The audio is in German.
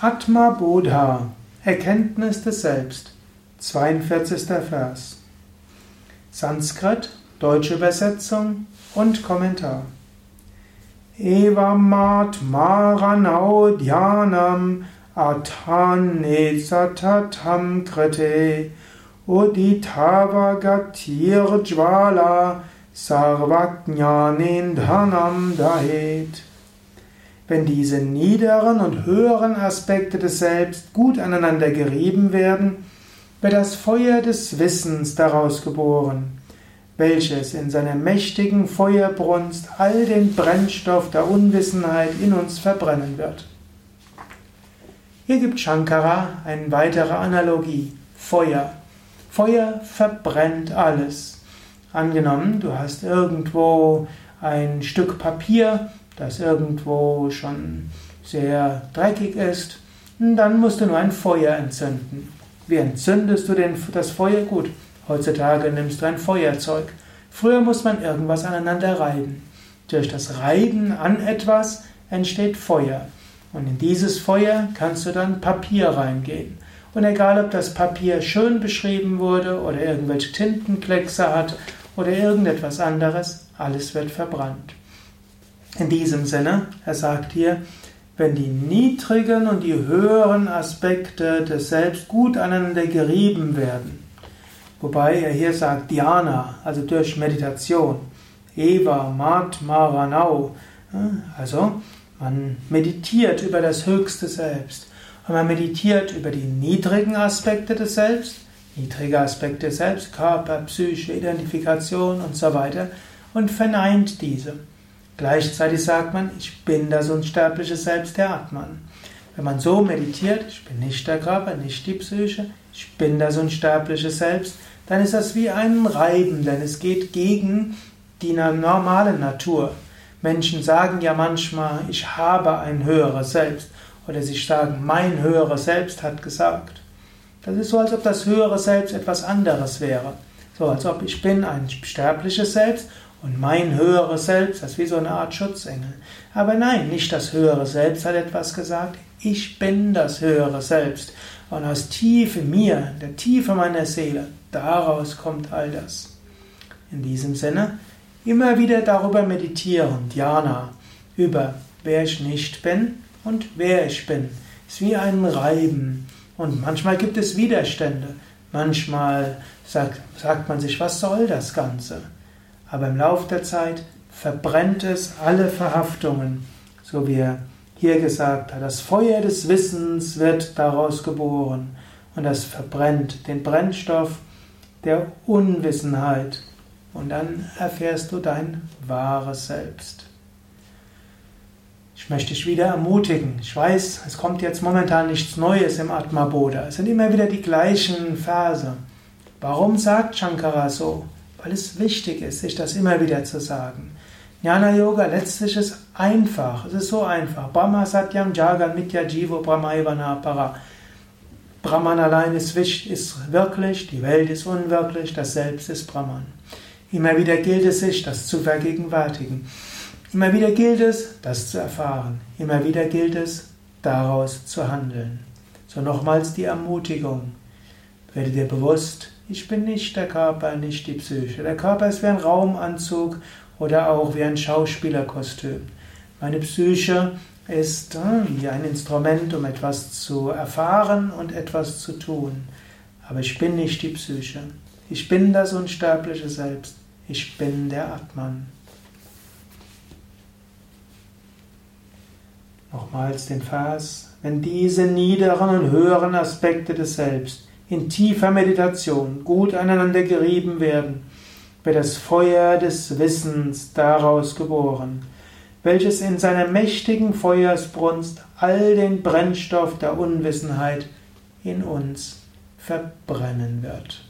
Atma Bodha, Erkenntnis des Selbst, 42. Vers. Sanskrit, deutsche Übersetzung und Kommentar. Evamat maranau dhyanam atane satatam krite uditavagatir jvala sarvajnanindhanam dahet. Wenn diese niederen und höheren Aspekte des Selbst gut aneinander gerieben werden, wird das Feuer des Wissens daraus geboren, welches in seiner mächtigen Feuerbrunst all den Brennstoff der Unwissenheit in uns verbrennen wird. Hier gibt Shankara eine weitere Analogie. Feuer. Feuer verbrennt alles. Angenommen, du hast irgendwo ein Stück Papier, das irgendwo schon sehr dreckig ist, dann musst du nur ein Feuer entzünden. Wie entzündest du denn das Feuer? Gut, heutzutage nimmst du ein Feuerzeug. Früher muss man irgendwas aneinander reiben. Durch das Reiben an etwas entsteht Feuer. Und in dieses Feuer kannst du dann Papier reingehen. Und egal, ob das Papier schön beschrieben wurde oder irgendwelche Tintenkleckse hat oder irgendetwas anderes, alles wird verbrannt. In diesem Sinne, er sagt hier, wenn die niedrigen und die höheren Aspekte des Selbst gut aneinander gerieben werden, wobei er hier sagt Dhyana, also durch Meditation, Eva, Mat, Maranau, also man meditiert über das höchste Selbst und man meditiert über die niedrigen Aspekte des Selbst, niedrige Aspekte Selbst, Körper, Psyche, Identifikation und so weiter und verneint diese. Gleichzeitig sagt man, ich bin das unsterbliche Selbst, der Atman. Wenn man so meditiert, ich bin nicht der Körper, nicht die Psyche, ich bin das unsterbliche Selbst, dann ist das wie ein Reiben, denn es geht gegen die normale Natur. Menschen sagen ja manchmal, ich habe ein höheres Selbst. Oder sie sagen, mein höheres Selbst hat gesagt. Das ist so, als ob das höhere Selbst etwas anderes wäre. So, als ob ich bin ein sterbliches Selbst und mein höheres Selbst, das ist wie so eine Art Schutzengel. Aber nein, nicht das höhere Selbst hat etwas gesagt. Ich bin das höhere Selbst. Und aus tief in mir, der Tiefe meiner Seele, daraus kommt all das. In diesem Sinne, immer wieder darüber meditieren, Dhyana, über wer ich nicht bin und wer ich bin. Ist wie ein Reiben. Und manchmal gibt es Widerstände. Manchmal sagt, sagt man sich, was soll das Ganze? Aber im Lauf der Zeit verbrennt es alle Verhaftungen, so wie er hier gesagt hat. Das Feuer des Wissens wird daraus geboren und das verbrennt den Brennstoff der Unwissenheit und dann erfährst du dein wahres Selbst. Ich möchte dich wieder ermutigen. Ich weiß, es kommt jetzt momentan nichts Neues im Atma Bodha. Es sind immer wieder die gleichen Verse. Warum sagt Shankara so? Weil es wichtig ist, sich das immer wieder zu sagen. Jnana Yoga letztlich ist einfach, es ist so einfach. Brahma Satyam Jagan Mitya Jivo Brahmaivana Para. Brahman allein ist, ist wirklich, die Welt ist unwirklich, das Selbst ist Brahman. Immer wieder gilt es sich, das zu vergegenwärtigen. Immer wieder gilt es, das zu erfahren. Immer wieder gilt es, daraus zu handeln. So nochmals die Ermutigung. Werde dir bewusst, ich bin nicht der Körper, nicht die Psyche. Der Körper ist wie ein Raumanzug oder auch wie ein Schauspielerkostüm. Meine Psyche ist äh, wie ein Instrument, um etwas zu erfahren und etwas zu tun. Aber ich bin nicht die Psyche. Ich bin das unsterbliche Selbst. Ich bin der Atman. Nochmals den Vers. Wenn diese niederen und höheren Aspekte des Selbst in tiefer Meditation gut aneinander gerieben werden, wird das Feuer des Wissens daraus geboren, welches in seiner mächtigen Feuersbrunst all den Brennstoff der Unwissenheit in uns verbrennen wird.